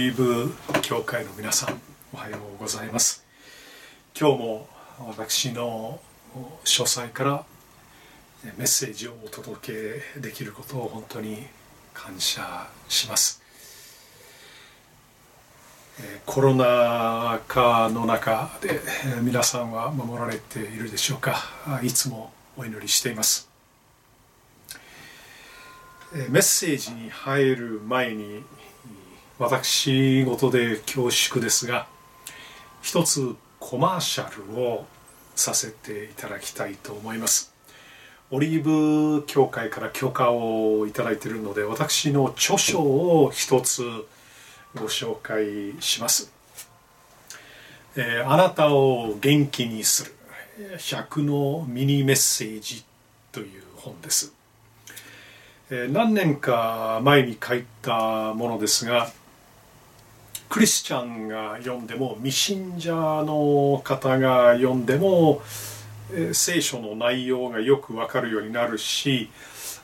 リーブ教会の皆さんおはようございます。今日も私の書斎からメッセージをお届けできることを本当に感謝します。コロナ禍の中で皆さんは守られているでしょうか。いつもお祈りしています。メッセージに入る前に私事で恐縮ですが一つコマーシャルをさせていただきたいと思います。オリーブ協会から許可をいただいているので私の著書を一つご紹介します、えー、あなたを元気にする100のミニメッセージという本です、えー、何年か前に書いたものですがクリスチャンが読んでも未信者の方が読んでも聖書の内容がよくわかるようになるし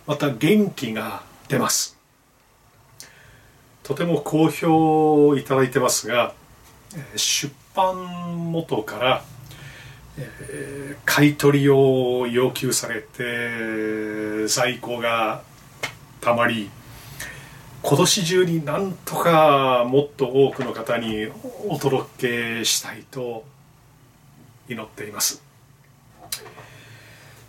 また元気が出ます。とても好評いただいてますが出版元から買い取りを要求されて在庫がたまり今年中になんとかもっと多くの方にお届けしたいと祈っています。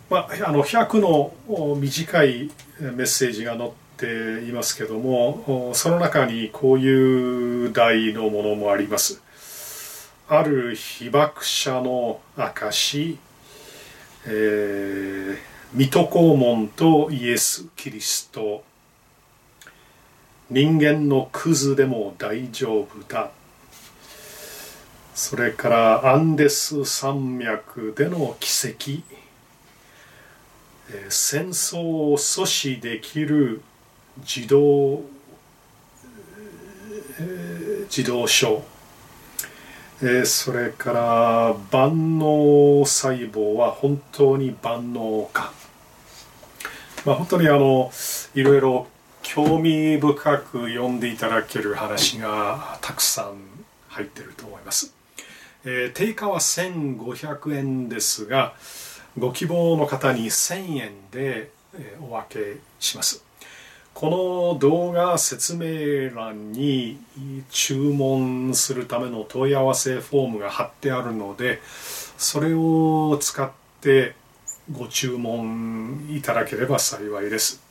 まあ、あの100の短いメッセージが載っていますけどもその中にこういう題のものもあります。ある被爆者の証、えー、水戸黄門とイエス・キリスト人間のクズでも大丈夫だ。それからアンデス山脈での奇跡。戦争を阻止できる自動自動書。それから万能細胞は本当に万能か、まあ、本当にあのいろいろ興味深く読んでいただける話がたくさん入ってると思います、えー、定価は1500円ですがご希望の方に1000円で、お分けします。この動画説明欄に注文するための問い合わせフォームが貼ってあるのでそれを使ってご注文いただければ幸いです。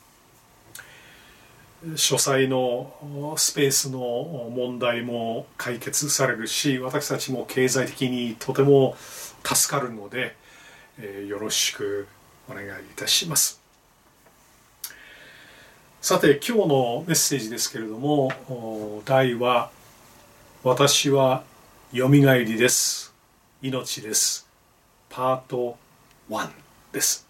書斎のスペースの問題も解決されるし私たちも経済的にとても助かるので、えー、よろしくお願いいたします。さて今日のメッセージですけれども題は「私はよみがえりです。命です」パート1です、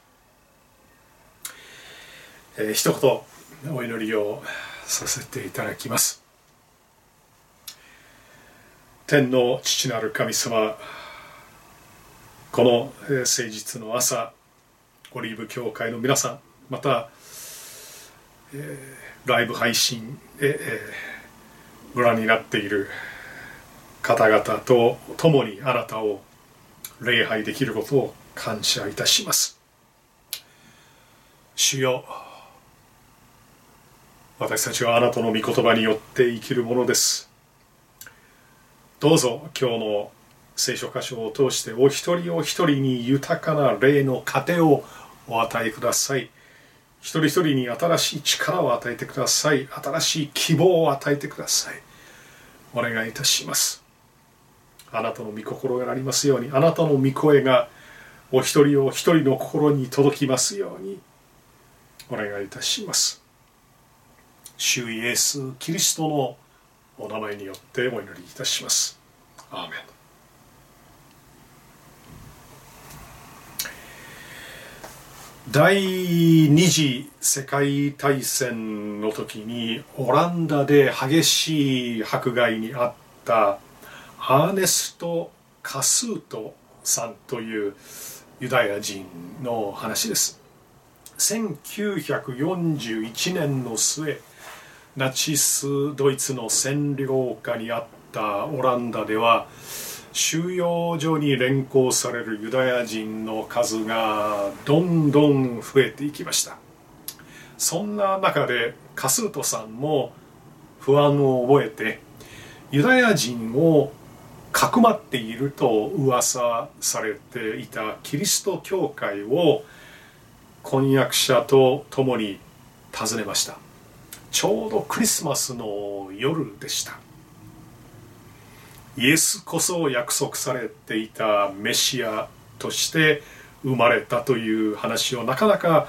えー、一言。お祈りをさせていただきます。天の父なる神様この誠実の朝オリーブ教会の皆さんまた、えー、ライブ配信で、えー、ご覧になっている方々と共にあなたを礼拝できることを感謝いたします。主よ私たちはあなたの御言葉によって生きるものです。どうぞ今日の聖書箇所を通してお一人お一人に豊かな霊の糧をお与えください。一人一人に新しい力を与えてください。新しい希望を与えてください。お願いいたします。あなたの御心がありますようにあなたの御声がお一人お一人の心に届きますようにお願いいたします。主イエス・キリストのお名前によってお祈りいたします。アーメン第二次世界大戦の時にオランダで激しい迫害にあったアーネスト・カスートさんというユダヤ人の話です1941年の末ナチスドイツの占領下にあったオランダでは収容所に連行されるユダヤ人の数がどんどん増えていきました。そんな中でカスートさんも不安を覚えてユダヤ人をかくまっていると噂されていたキリスト教会を婚約者と共に訪ねました。ちょうどクリスマスの夜でした。イエスこそ約束されていたメシアとして生まれたという話をなかなか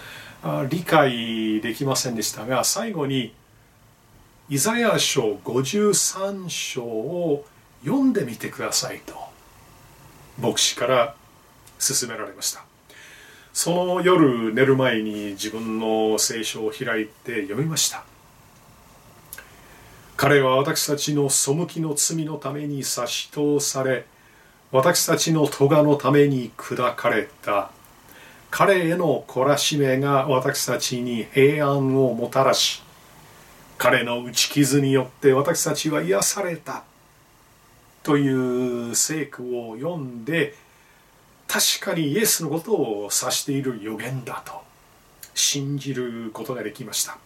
理解できませんでしたが最後にイザヤ書53章を読んでみてくださいと牧師から勧められました。その夜寝る前に自分の聖書を開いて読みました。彼は私たちの背きの罪のために差し通され私たちの咎のために砕かれた。彼への懲らしめが私たちに平安をもたらし彼の打ち傷によって私たちは癒された。という聖句を読んで確かにイエスのことを指している予言だと信じることができました。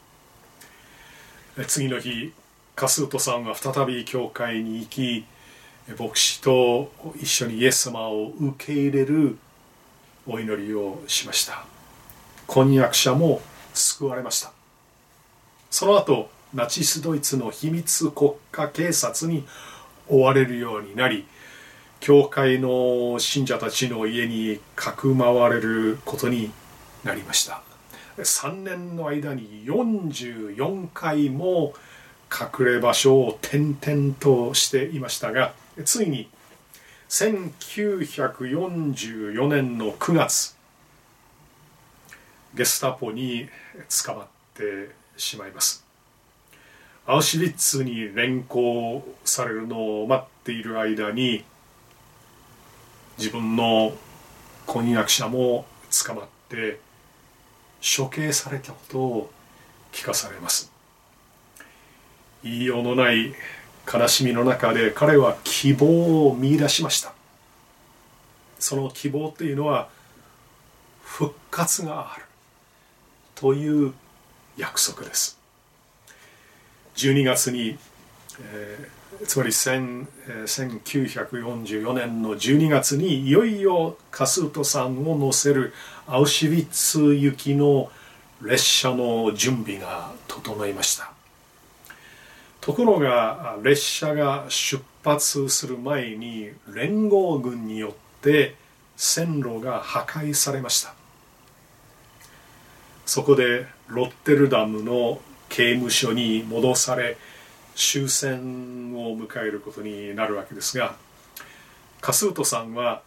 次の日カスートさんは再び教会に行き牧師と一緒にイエス様を受け入れるお祈りをしました。婚約者も救われました。その後ナチスドイツの秘密国家警察に追われるようになり教会の信者たちの家にかくまわれることになりました。3年の間に44回も隠れ場所を転々としていましたがついに1944年の9月ゲスタポに捕まってしまいます。アウシュビッツに連行されるのを待っている間に自分の婚約者も捕まって処刑されたことを聞かされます。言いようのない悲しみの中で彼は希望を見出しました。その希望というのは復活がある。という約束です。12月に、えー、つまり1944年の12月にいよいよカスートさんを乗せるアウシュビッツ行きの列車の準備が整いました。ところが列車が出発する前に連合軍によって線路が破壊されました。そこでロッテルダムの刑務所に戻され終戦を迎えることになるわけですがカスートさんは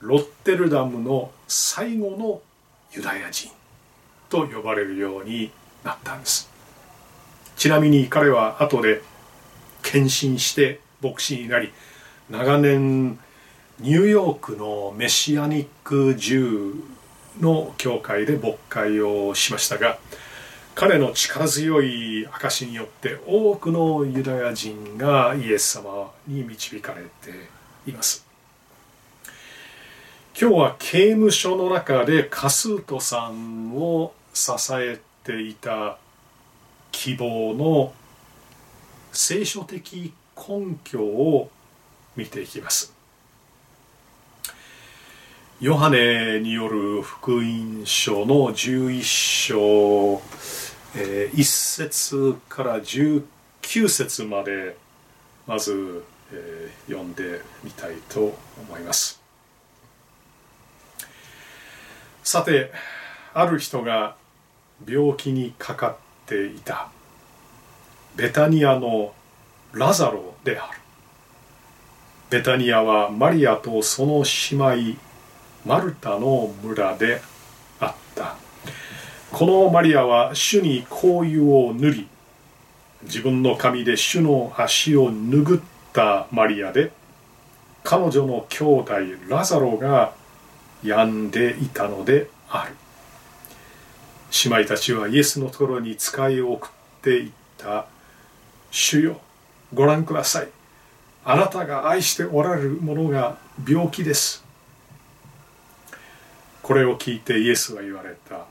ロッテルダムの最後のユダヤ人と呼ばれるようになったんです。ちなみに彼は後で献身して牧師になり長年ニューヨークのメシアニック銃の教会で牧会をしましたが彼の力強い証によって多くのユダヤ人がイエス様に導かれています。今日は刑務所の中でカスートさんを支えていた希望の聖書的根拠を見ていきます。ヨハネによる福音書の11章えー、1節から19節までまず、えー、読んでみたいと思います。さてある人が病気にかかってていた。ベタニアのラザロである。ベタニアはマリアとその姉妹マルタの村であった。このマリアは主に香油を塗り自分の髪で主の足を拭ったマリアで彼女の兄弟ラザロが病んでいたのである。姉妹たちはイエスのところに使いを送っていった。主よご覧ください。あなたが愛しておられるものが病気です。これを聞いてイエスは言われた。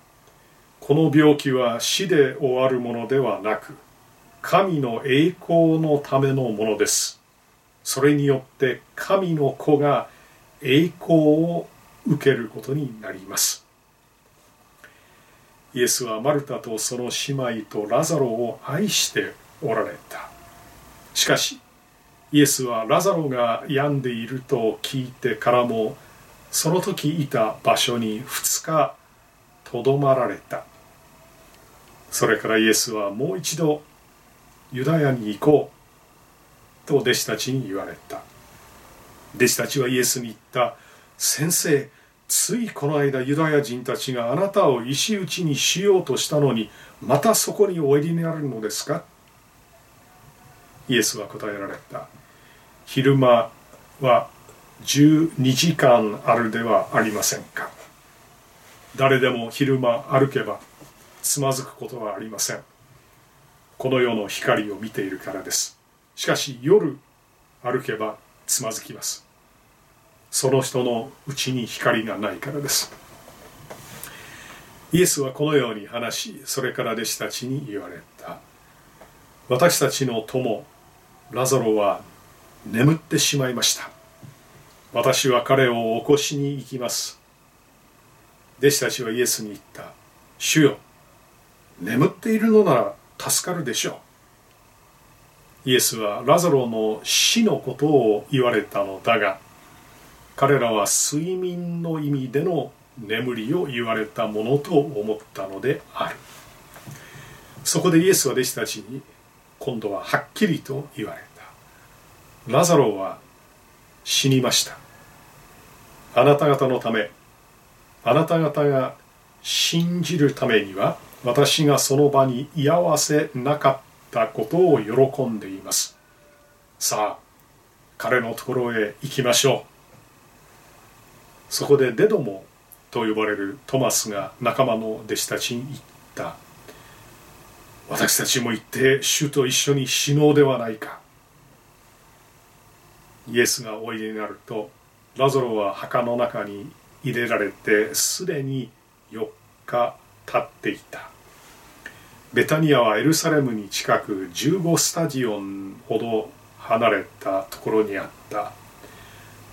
この病気は死で終わるものではなく神の栄光のためのものです。それによって神の子が栄光を受けることになります。イエスはマルタとその姉妹とラザロを愛しておられた。しかしイエスはラザロが病んでいると聞いてからもその時いた場所に2日とどまられた。それからイエスはもう一度ユダヤに行こうと弟子たちに言われた。弟子たちはイエスに言った。先生ついこの間ユダヤ人たちがあなたを石打ちにしようとしたのにまたそこにおいでになるのですか？イエスは答えられた。昼間は12時間あるではありませんか？誰でも昼間歩けばつまずくことはありません。この世の光を見ているからです。しかし夜歩けばつまずきます。その人のうちに光がないからです。イエスはこのように話しそれから弟子たちに言われた。私たちの友ラザロは眠ってしまいました。私は彼を起こしに行きます。弟子たちはイエスに言った。主よ眠っているのなら助かるでしょう。イエスはラザロの死のことを言われたのだが彼らは睡眠の意味での眠りを言われたものと思ったのである。そこでイエスは弟子たちに今度ははっきりと言われた。ラザロは死にました。あなた方のためあなた方が信じるためには私がその場に居合わせなかったことを喜んでいます。さあ彼のところへ行きましょう。そこでデドモと呼ばれるトマスが仲間の弟子たちに言った。私たちも行って主と一緒に死のうではないか。イエスがおいでになるとラゾロは墓の中に入れられてすでに4日経っていた。ベタニアはエルサレムに近く15スタジオンほど離れたところにあった。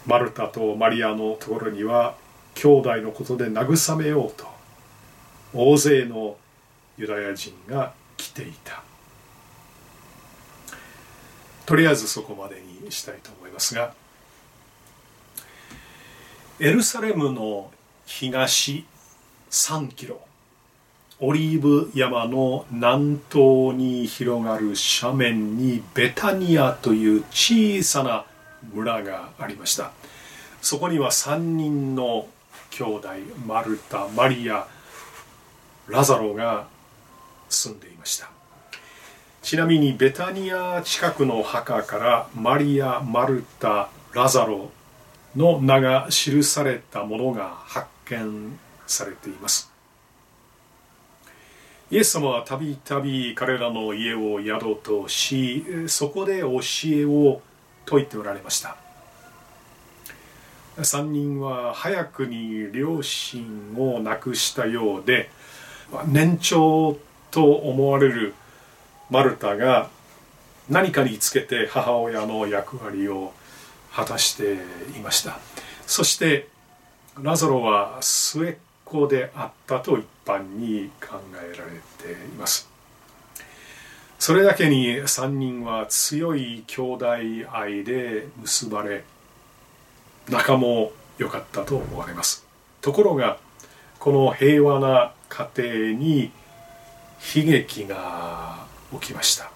マルタとマリアのところには兄弟のことで慰めようと大勢のユダヤ人が来ていた。とりあえずそこまでにしたいと思いますがエルサレムの東3キロオリーブ山の南東に広がる斜面にベタニアという小さな村がありました。そこには3人の兄弟マルタマリアラザロが住んでいました。ちなみにベタニア近くの墓からマリアマルタラザロの名が記されたものが発見されています。イエス様はたびたび彼らの家を宿としそこで教えを説いておられました。3人は早くに両親を亡くしたようで年長と思われるマルタが何かにつけて母親の役割を果たしていました。そしてラザロは末っ子であったと一般に考えられています。それだけに3人は強い兄弟愛で結ばれ仲も良かったと思われます。ところがこの平和な家庭に悲劇が起きました。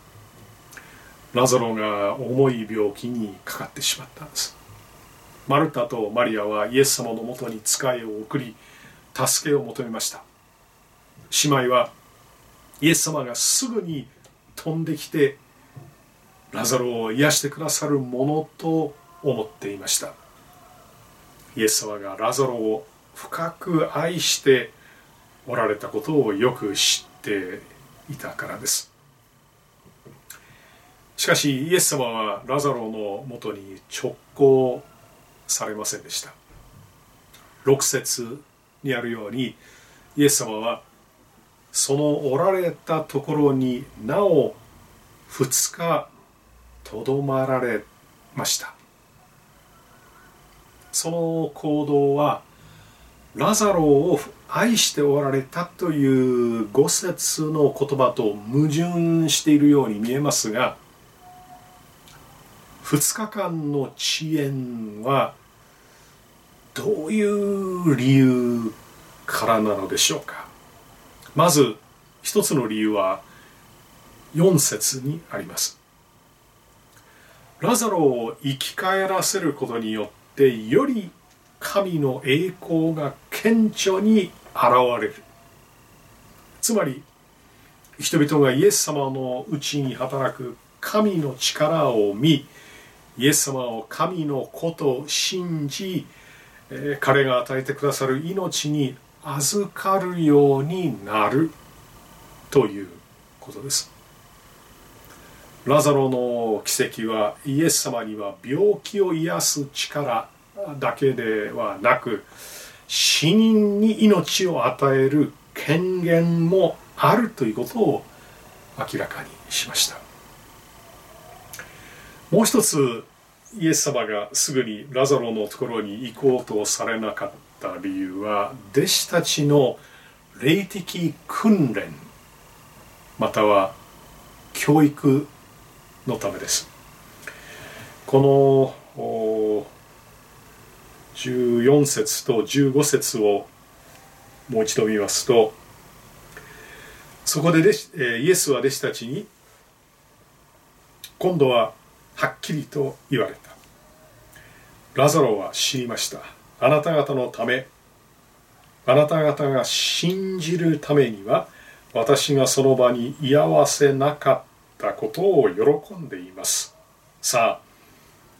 ラザロが重い病気にかかってしまったんです。マルタとマリアはイエス様のもとに使いを送り助けを求めました。姉妹はイエス様がすぐに飛んできてラザロを癒してくださるものと思っていました。イエス様がラザロを深く愛しておられたことをよく知っていたからです。しかしイエス様はラザロのもとに直行されませんでした。6節にあるようにイエス様はそのおられたところになお2日とどまられました。その行動はラザロを愛しておられたという五節の言葉と矛盾しているように見えますが2日間の遅延はどういう理由からなのでしょうか？まず一つの理由は4節にあります。ラザロを生き返らせることによってより神の栄光が顕著に現れる。つまり人々がイエス様のうちに働く神の力を見イエス様を神の子と信じ、彼が与えてくださる命に預かるようになる。ということです。ラザロの奇跡はイエス様には病気を癒す力だけではなく死人に命を与える権限もあるということを明らかにしました。もう一つイエス様がすぐにラザロのところに行こうとされなかった理由は弟子たちの霊的訓練または教育のためです。この14節と15節をもう一度見ますとそこでイエスは弟子たちに今度ははっきりと言われた。ラザロは知りました。あなた方のためあなた方が信じるためには私がその場に居合わせなかったことを喜んでいます。さあ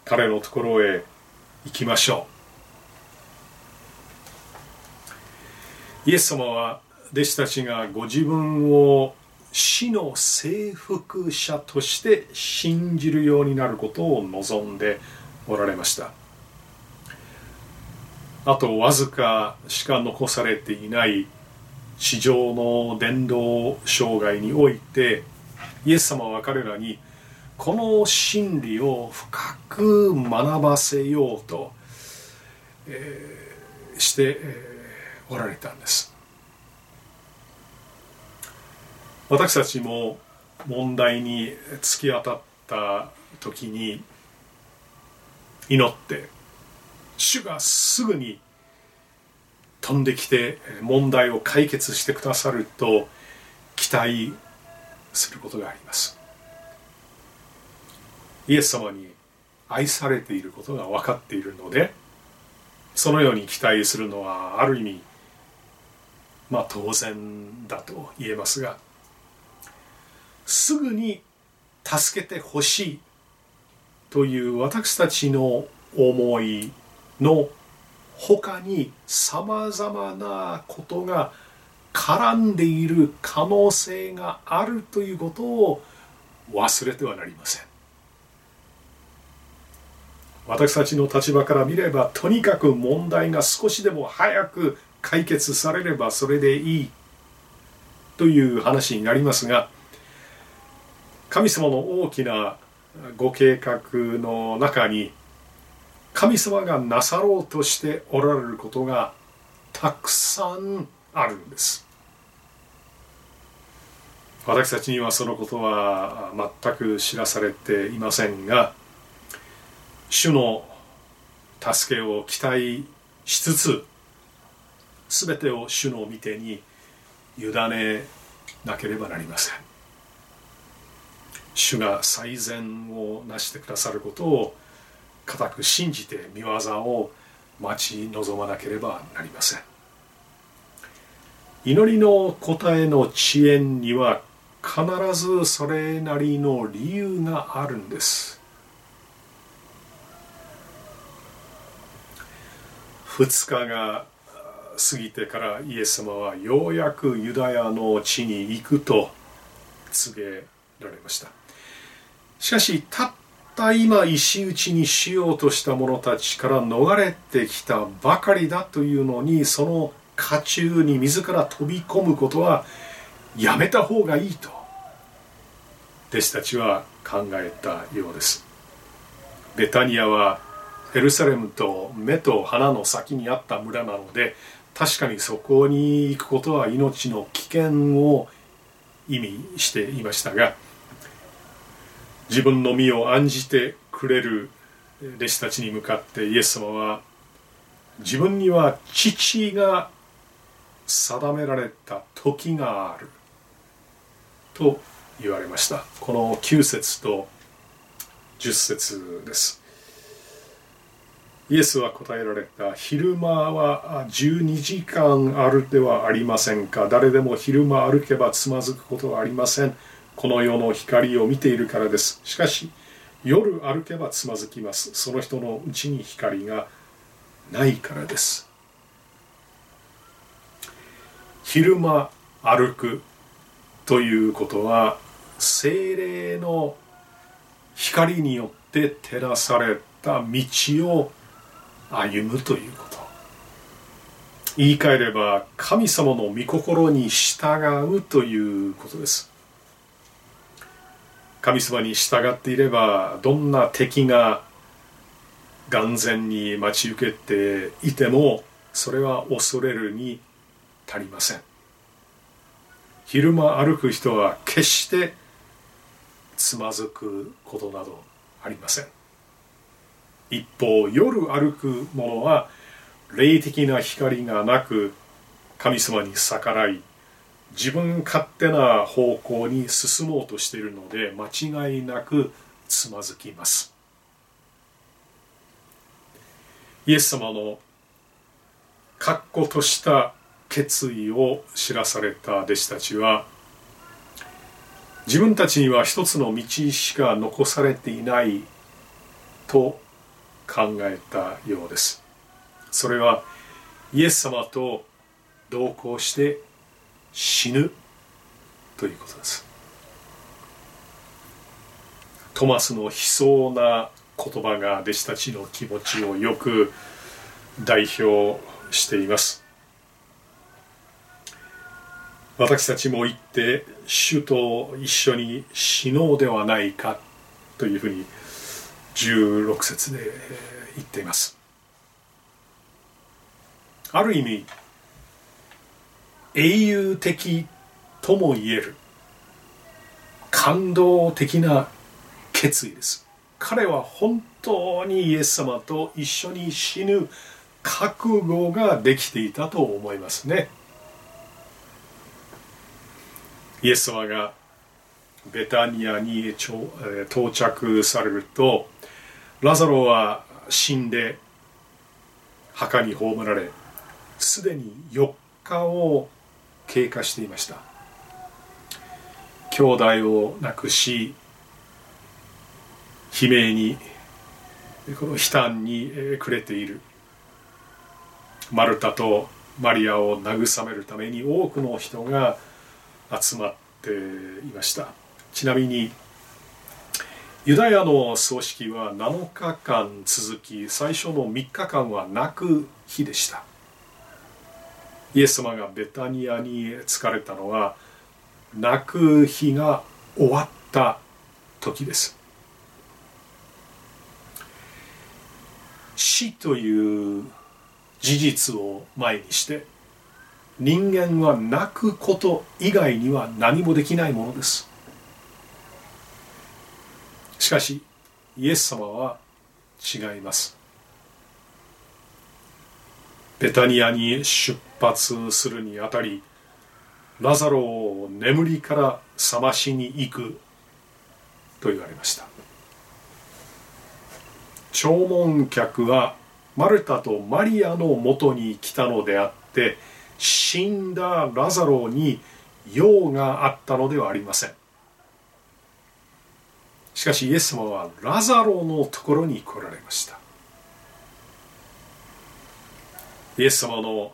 彼のところへ行きましょう。イエス様は弟子たちがご自分を死の征服者として信じるようになることを望んでおられました。あとわずかしか残されていない地上の伝道生涯においてイエス様は彼らにこの真理を深く学ばせようと、えー、して、えーおられたんです。私たちも問題に突き当たった時に祈って主がすぐに飛んできて問題を解決してくださると期待することがあります。イエス様に愛されていることが分かっているのでそのように期待するのはある意味まあ当然だと言えますがすぐに助けてほしいという私たちの思いの他にさまざまなことが絡んでいる可能性があるということを忘れてはなりません。私たちの立場から見ればとにかく問題が少しでも早く解決されればそれでいいという話になりますが神様の大きなご計画の中に神様がなさろうとしておられることがたくさんあるんです。私たちにはそのことは全く知らされていませんが主の助けを期待しつつ全てを主の御手に委ねなければなりません。主が最善をなしてくださることを固く信じて見業を待ち望まなければなりません。祈りの答えの遅延には必ずそれなりの理由があるんです。2日が過ぎてからイエス様はようやくユダヤの地に行くと告げられました。しかしたった今石打ちにしようとした者たちから逃れてきたばかりだというのにその家中に自ら飛び込むことはやめた方がいいと弟子たちは考えたようです。ベタニアはエルサレムと目と鼻の先にあった村なので確かにそこに行くことは命の危険を意味していましたが自分の身を案じてくれる弟子たちに向かってイエス様は自分には父が定められた時があると言われました。この9節と10節です。イエスは答えられた。昼間は12時間あるではありませんか。誰でも昼間歩けばつまずくことはありません。この世の光を見ているからです。しかし夜歩けばつまずきます。その人のうちに光がないからです。昼間歩くということは精霊の光によって照らされた道を歩むということ。言い換えれば神様の御心に従うということです。神様に従っていればどんな敵が眼前に待ち受けていてもそれは恐れるに足りません。昼間歩く人は決してつまずくことなどありません。一方夜歩く者は霊的な光がなく神様に逆らい自分勝手な方向に進もうとしているので間違いなくつまずきます。イエス様の確固とした決意を知らされた弟子たちは自分たちには一つの道しか残されていないと考えたようです。それはイエス様と同行して死ぬということです。トマスの悲壮な言葉が弟子たちの気持ちをよく代表しています。私たちも行って主と一緒に死のうではないかというふうに16節で言っています。ある意味英雄的とも言える感動的な決意です。彼は本当にイエス様と一緒に死ぬ覚悟ができていたと思いますね。イエス様がベタニアに到着されるとラザロは死んで墓に葬られすでに4日を経過していました。兄弟を亡くし悲鳴にこの悲嘆に暮れている。マルタとマリアを慰めるために多くの人が集まっていました。ちなみにユダヤの葬式は7日間続き最初の3日間は泣く日でした。イエス様がベタニアに疲れたのは泣く日が終わった時です。死という事実を前にして人間は泣くこと以外には何もできないものです。しかしイエス様は違います。ベタニアに出発するにあたりラザロを眠りから覚ましに行くと言われました。弔問客はマルタとマリアのもとに来たのであって死んだラザロに用があったのではありません。しかしイエス様はラザロのところに来られました。イエス様の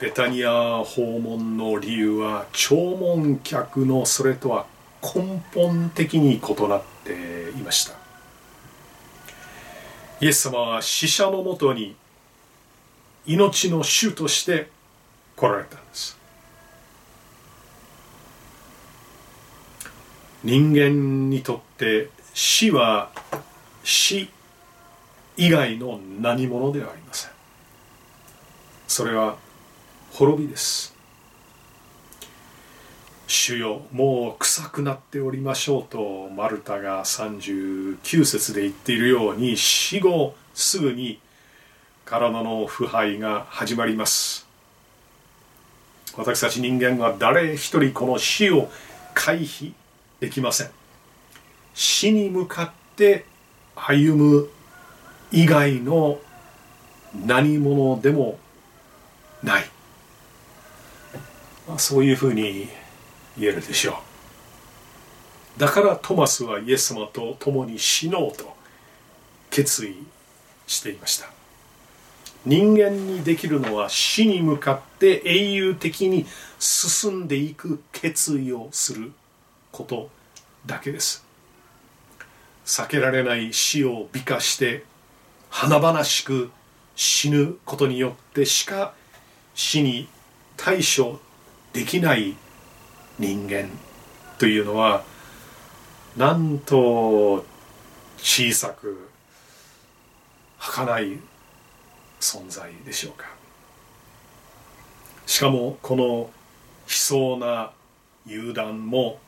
ベタニア訪問の理由は弔問客のそれとは根本的に異なっていました。イエス様は死者のもとに命の主として来られたんです。人間にとって死は死以外の何者ではありません。それは滅びです。主よもう臭くなっておりましょうとマルタが39節で言っているように死後すぐに体の腐敗が始まります。私たち人間は誰一人この死を回避できません。死に向かって歩む以外の何者でもない。そういうふうに言えるでしょう。だからトマスはイエス様と共に死のうと決意していました。人間にできるのは死に向かって英雄的に進んでいく決意をすることだけです。避けられない死を美化して華々しく死ぬことによってしか死に対処できない人間というのはなんと小さく儚い存在でしょうか。しかもこの悲壮な油断も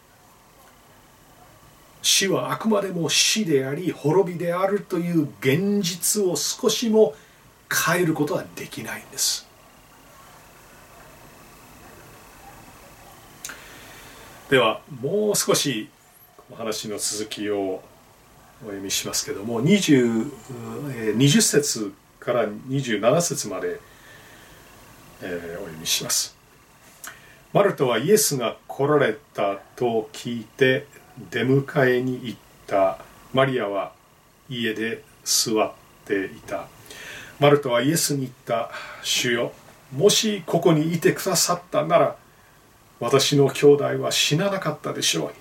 死はあくまでも死であり滅びであるという現実を少しも変えることはできないんです。ではもう少しお話の続きをお読みしますけども 20, 20節から27節まで、え、お読みします。マルトはイエスが来られたと聞いて出迎えに行った。マリアは家で座っていた。マルトはイエスに言った。主よもしここにいてくださったなら私の兄弟は死ななかったでしょう。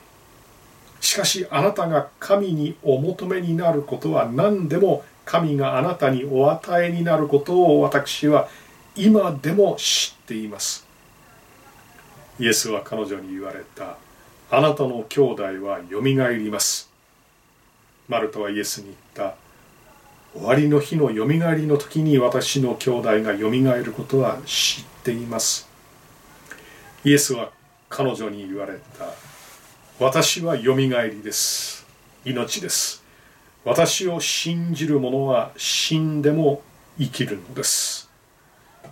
しかしあなたが神にお求めになることは何でも神があなたにお与えになることを私は今でも知っています。イエスは彼女に言われたあなたの兄弟はよみがえります。マルトはイエスに言った。終わりの日のよみがえりの時に私の兄弟がよみがえることは知っています。イエスは彼女に言われた。私はよみがえりです。命です。私を信じる者は死んでも生きるのです。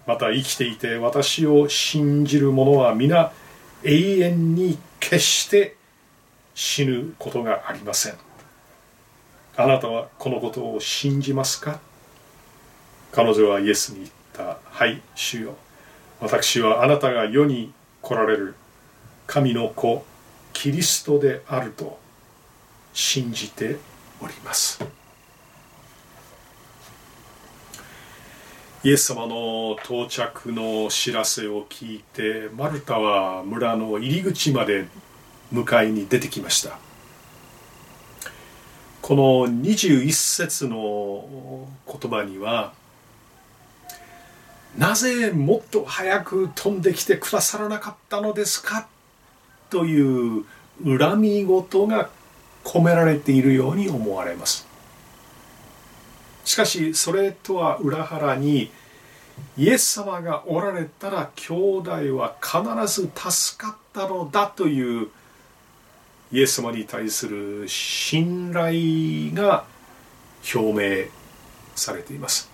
また生きていて私を信じる者は皆永遠に決して死ぬことがありません。あなたはこのことを信じますか？彼女はイエスに言った。はい主よ。私はあなたが世に来られる神の子キリストであると信じております。イエス様の到着の知らせを聞いてマルタは村の入り口まで迎えに出てきました。この21節の言葉にはなぜもっと早く飛んできてくださらなかったのですかという恨み事が込められているように思われます。しかしそれとは裏腹にイエス様がおられたら兄弟は必ず助かったのだというイエス様に対する信頼が表明されています。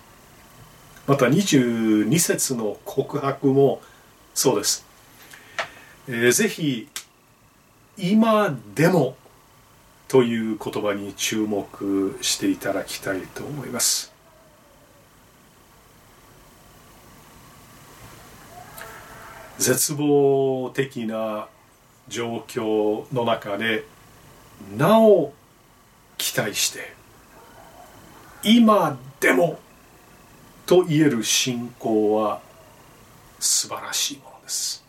また22節の告白もそうです、えー、ぜひ今でもという言葉に注目していただきたいと思います。絶望的な状況の中でなお期待して今でもと言える信仰は素晴らしいものです。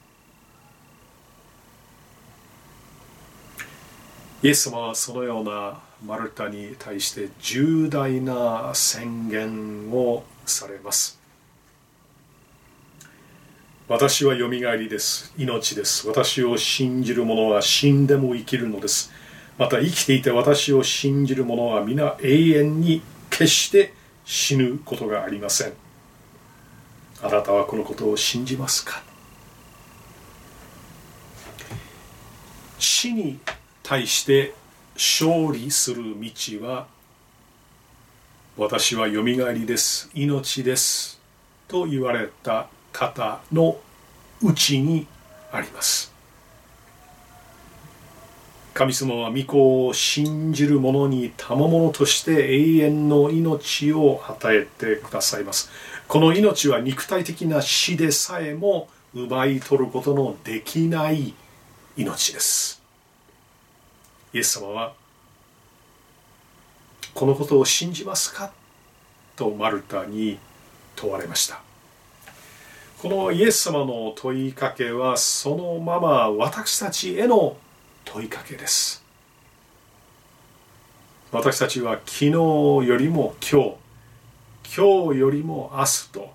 イエス様はそのようなマルタに対して重大な宣言をされます。私はよみがえりです。命です。私を信じる者は死んでも生きるのです。また生きていて私を信じる者は皆永遠に決して死ぬことがありません。あなたはこのことを信じますか？死に対して勝利する道は私はよみがえりです。命です。と言われた方のうちにあります。神様は御子を信じる者に賜物として永遠の命を与えてくださいます。この命は肉体的な死でさえも奪い取ることのできない命です。イエス様はこのことを信じますかとマルタに問われました。このイエス様の問いかけはそのまま私たちへの問いかけです。私たちは昨日よりも今日今日よりも明日と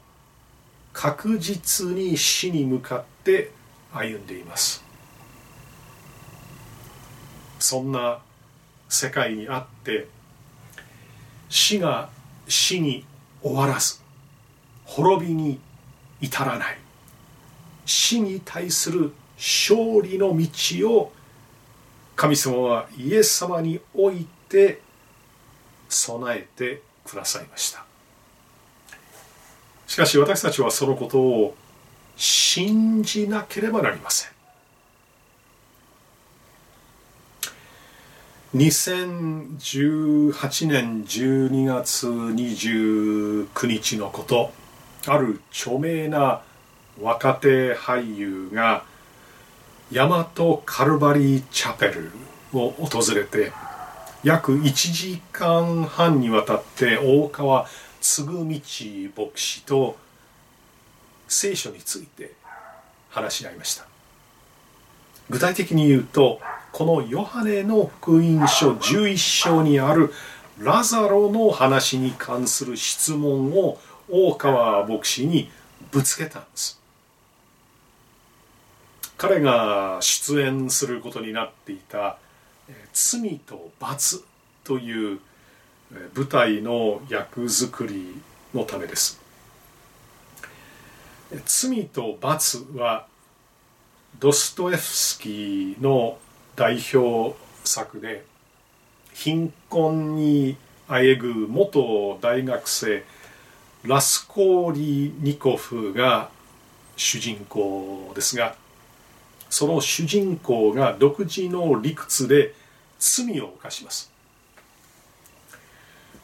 確実に死に向かって歩んでいます。そんな世界にあって死が死に終わらず滅びに至らない。死に対する勝利の道を神様はイエス様において備えてくださいました。しかし私たちはそのことを信じなければなりません。2018年12月29日のことある著名な若手俳優が大和カルバリーチャペルを訪れて約1時間半にわたって大川嗣道牧師と聖書について話し合いました。具体的に言うとこのヨハネの福音書11章にあるラザロの話に関する質問を大川牧師にぶつけたんです。彼が出演することになっていた「罪と罰」という舞台の役作りのためです。罪と罰はドストエフスキーの代表作で貧困にあえぐ元大学生ラスコーリニコフが主人公ですがその主人公が独自の理屈で罪を犯します。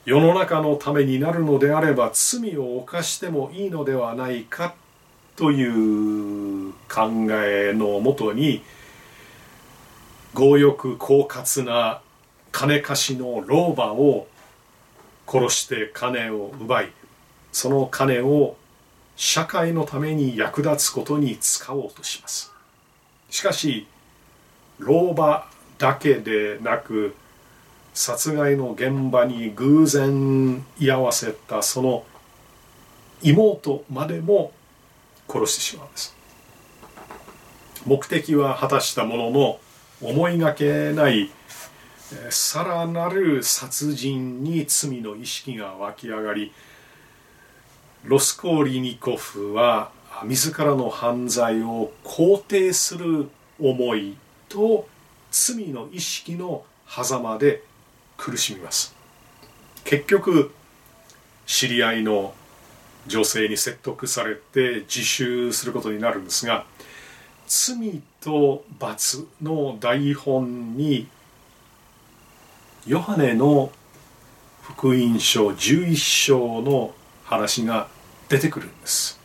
世の中のためになるのであれば罪を犯してもいいのではないかという考えのもとに強欲狡猾な金貸しの老婆を殺して金を奪いその金を社会のために役立つことに使おうとします。しかし老婆だけでなく殺害の現場に偶然居合わせたその妹までも殺してしまうんです。目的は果たしたものの思いがけないさらなる殺人に罪の意識が湧き上がりロスコーリニコフは自らの犯罪を肯定する思いと罪の意識の狭間で苦しみます。結局知り合いの女性に説得されて自首することになるんですが罪と罰の台本にヨハネの福音書11章の話が出てくるんです。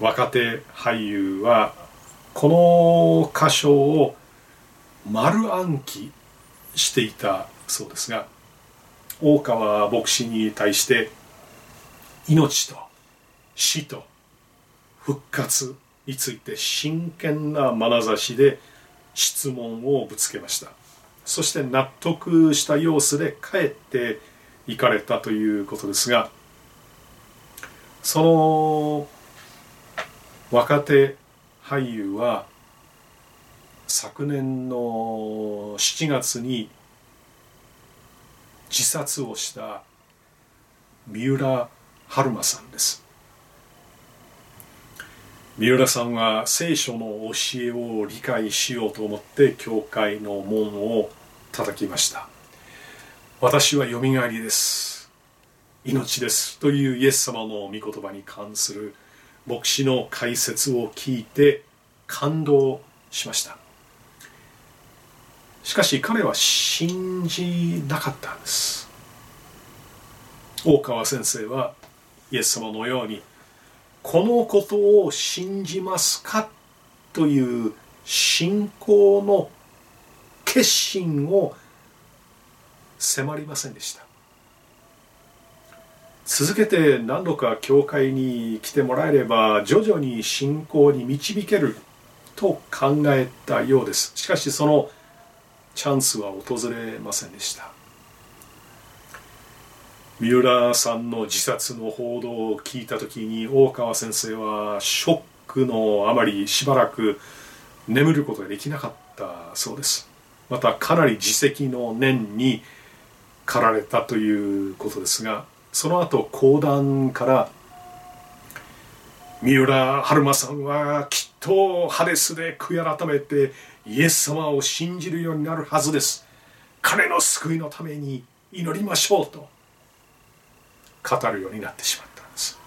若手俳優はこの箇所を丸暗記していたそうですが大川牧師に対して命と死と復活について真剣な眼差しで質問をぶつけました。そして納得した様子で帰って行かれたということですがその若手俳優は昨年の7月に自殺をした三浦春馬さんです。三浦さんは聖書の教えを理解しようと思って教会の門を叩きました。私はよみがえりです。命です。というイエス様の御言葉に関する牧師の解説を聞いて感動しました。しかし彼は信じなかったんです。大川先生はイエス様のようにこのことを信じますかという信仰の決心を迫りませんでした。続けて何度か教会に来てもらえれば徐々に信仰に導けると考えたようです。しかしそのチャンスは訪れませんでした。三浦さんの自殺の報道を聞いた時に大川先生はショックのあまりしばらく眠ることができなかったそうです。またかなり自責の念に駆られたということですがその後講談から三浦春馬さんはきっとハデスで悔い改めてイエス様を信じるようになるはずです。彼の救いのために祈りましょうと語るようになってしまったんです。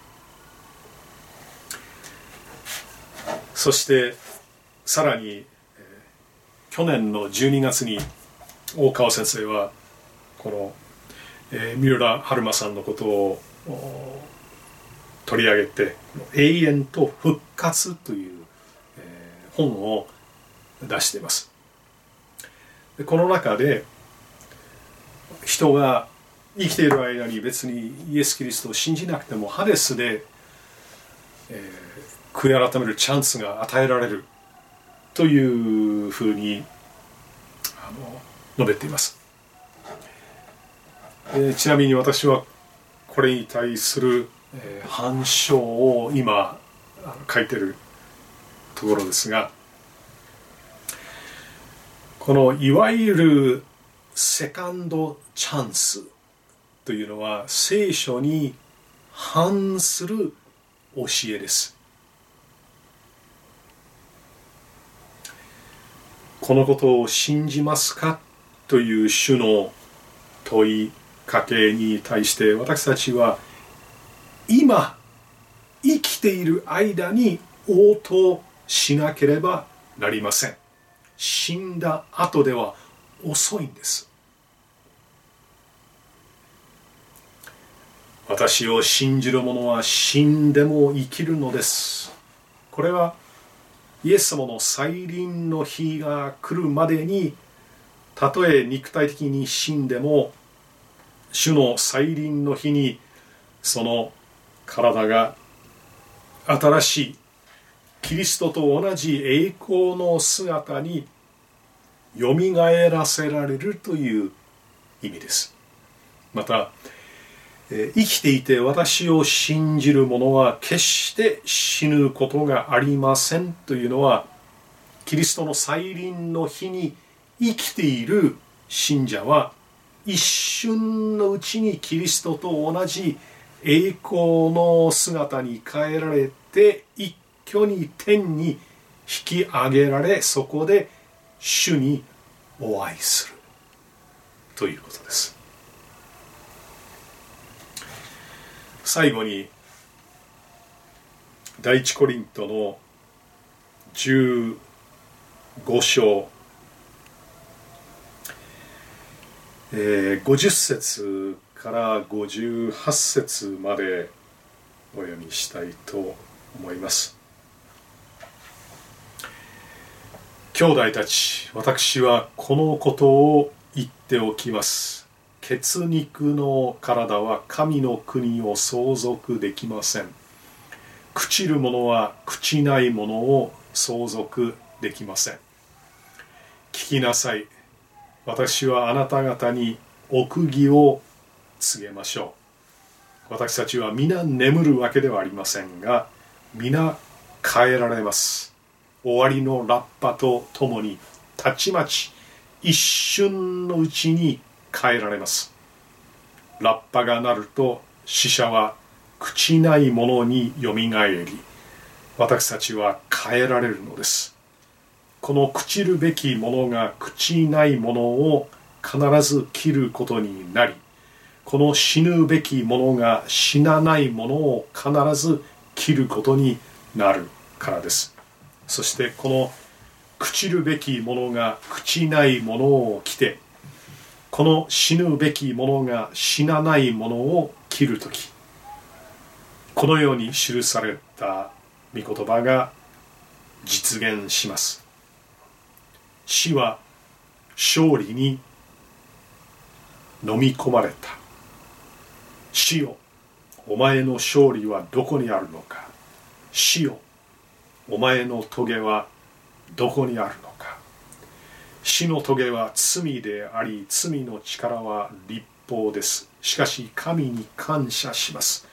そしてさらに去年の12月に大川先生はこの、えー、三浦春馬さんのことを取り上げて「永遠と復活」という、えー、本を出しています。でこの中で人が生きている間に別にイエス・キリストを信じなくてもハデスで、えー、悔い改めるチャンスが与えられるというふうにあの述べています、えー、ちなみに私はこれに対する、えー、反証を今書いてるところですがこのいわゆるセカンドチャンスというのは聖書に反する教えです。このことを信じますかという種の問いかけに対して私たちは今生きている間に応答しなければなりません。死んだ後では遅いんです。私を信じる者は死んでも生きるのです。これはイエス様の再臨の日が来るまでにたとえ肉体的に死んでも主の再臨の日にその体が新しいキリストと同じ栄光の姿によみがえらせられるという意味です。また生きていて私を信じる者は決して死ぬことがありませんというのはキリストの再臨の日に生きている信者は一瞬のうちにキリストと同じ栄光の姿に変えられて一挙に天に引き上げられそこで主にお会いする。ということです。最後に第一コリントの15章、えー、50節から58節までお読みしたいと思います。兄弟たち私はこのことを言っておきます。血肉の体は神の国を相続できません。朽ちる者は朽ちないものを相続できません。聞きなさい。私はあなた方に奥義を告げましょう。私たちは皆眠るわけではありませんが皆変えられます。終わりのラッパとともにたちまち一瞬のうちに変えられます。ラッパが鳴ると死者は朽ちないものによみがえり私たちは変えられるのです。この朽ちるべきものが朽ちないものを必ず切ることになりこの死ぬべきものが死なないものを必ず切ることになるからです。そしてこの朽ちるべきものが朽ちないものを着てこの死ぬべきものが死なないものを切るときこのように記された御言葉が実現します。死は勝利に飲み込まれた。死よお前の勝利はどこにあるのか。死よお前の棘はどこにあるのか。死の棘は罪であり罪の力は立法です。しかし神に感謝します。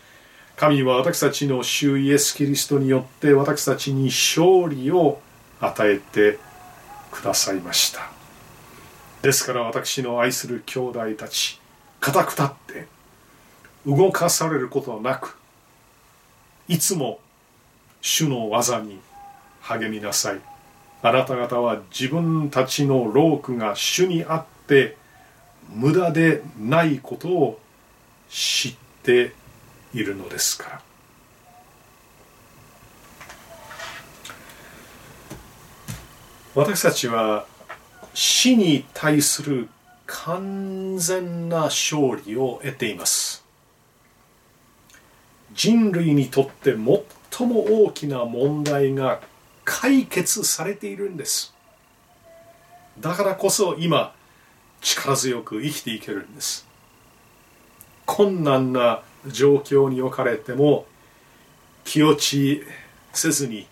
神は私たちの主イエス・キリストによって私たちに勝利を与えてくださいました。ですから私の愛する兄弟たち固く立って動かされることなくいつも主の技に励みなさい。あなた方は自分たちの労苦が主にあって無駄でないことを知っているのですから。私たちは死に対する完全な勝利を得ています。人類にとって最も大きな問題が解決されているんです。だからこそ今力強く生きていけるんです。困難な状況に置かれても気落ちせずに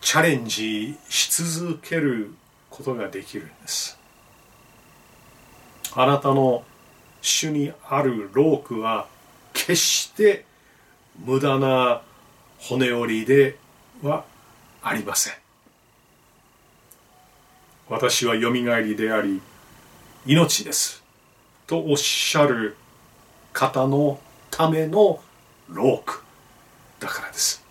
チャレンジし続けることができるんです。あなたの主にある労苦は決して無駄な骨折りではありません。私はよみがえりであり命です。とおっしゃる方のための労苦だからです。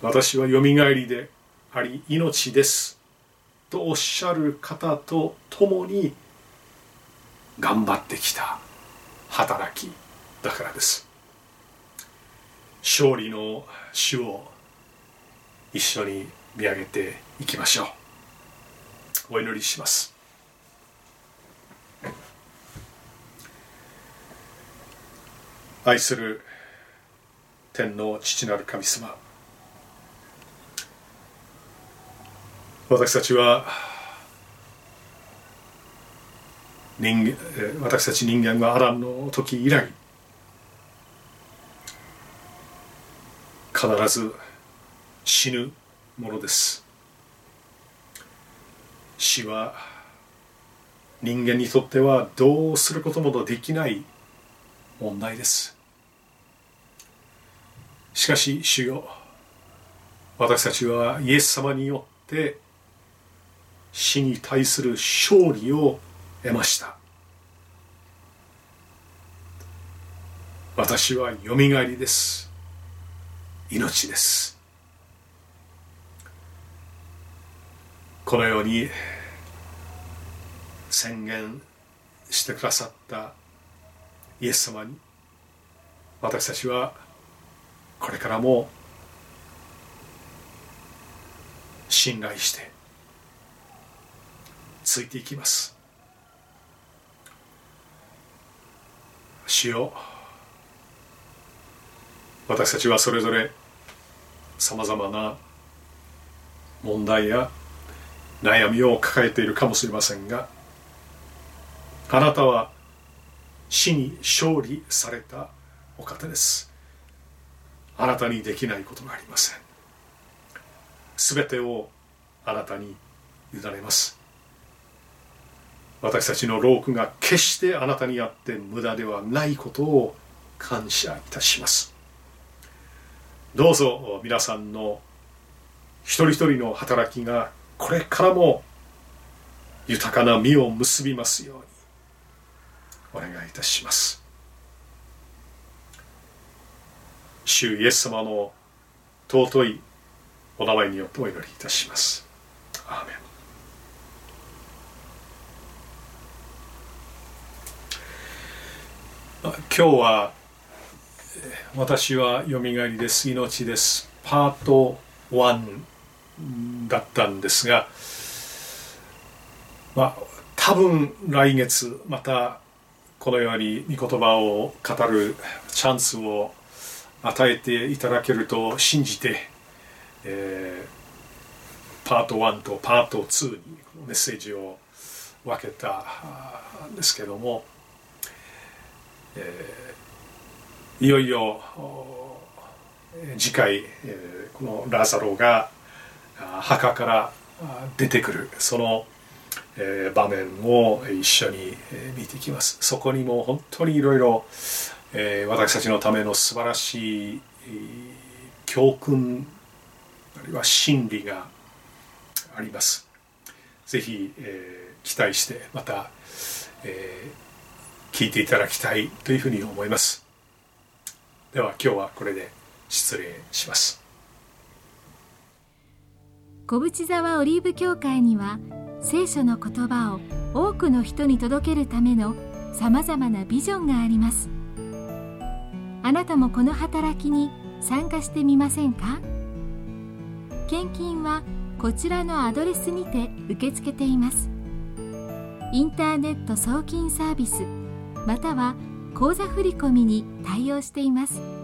私はよみがえりであり命です。とおっしゃる方と共に頑張ってきた働きだからです。勝利の主を一緒に見上げていきましょう。お祈りします。愛する天の父なる神様私たちは人間私たち人間はアダムの時以来必ず死ぬものです。死は人間にとってはどうすることもできない問題です。しかし主よ私たちはイエス様によって死に対する勝利を得ました。私はよみがえりです。命です。このように宣言してくださったイエス様に私たちはこれからも信頼してついていきます。主よ私たちはそれぞれさまざまな問題や悩みを抱えているかもしれませんがあなたは死に勝利されたお方です。あなたにできないことがありません。すべてをあなたに委ねます。私たちの労苦が決してあなたにあって無駄ではないことを感謝いたします。どうぞ皆さんの一人一人の働きがこれからも豊かな実を結びますようにお願いいたします。主イエス様の尊いお名前によってお祈りいたします。アーメン。今日は私はよみがえりです。命です。パート1だったんですがまあ多分来月またこのように御言葉を語るチャンスを与えていただけると信じて、えー、パート1とパート2にメッセージを分けたんですけども、えー、いよいよ次回、えー、このラザロが墓から出てくるその、えー、場面を一緒に見ていきます。そこにも本当にいろいろ私たちのための素晴らしい教訓あるいは真理があります。ぜひ、えー、期待してまた、えー、聞いていただきたいというふうに思います。では今日はこれで失礼します。小淵沢オリーブ教会には聖書の言葉を多くの人に届けるためのさまざまなビジョンがあります。あなたもこの働きに参加してみませんか？献金はこちらのアドレスにて受け付けています。インターネット送金サービスまたは口座振込に対応しています。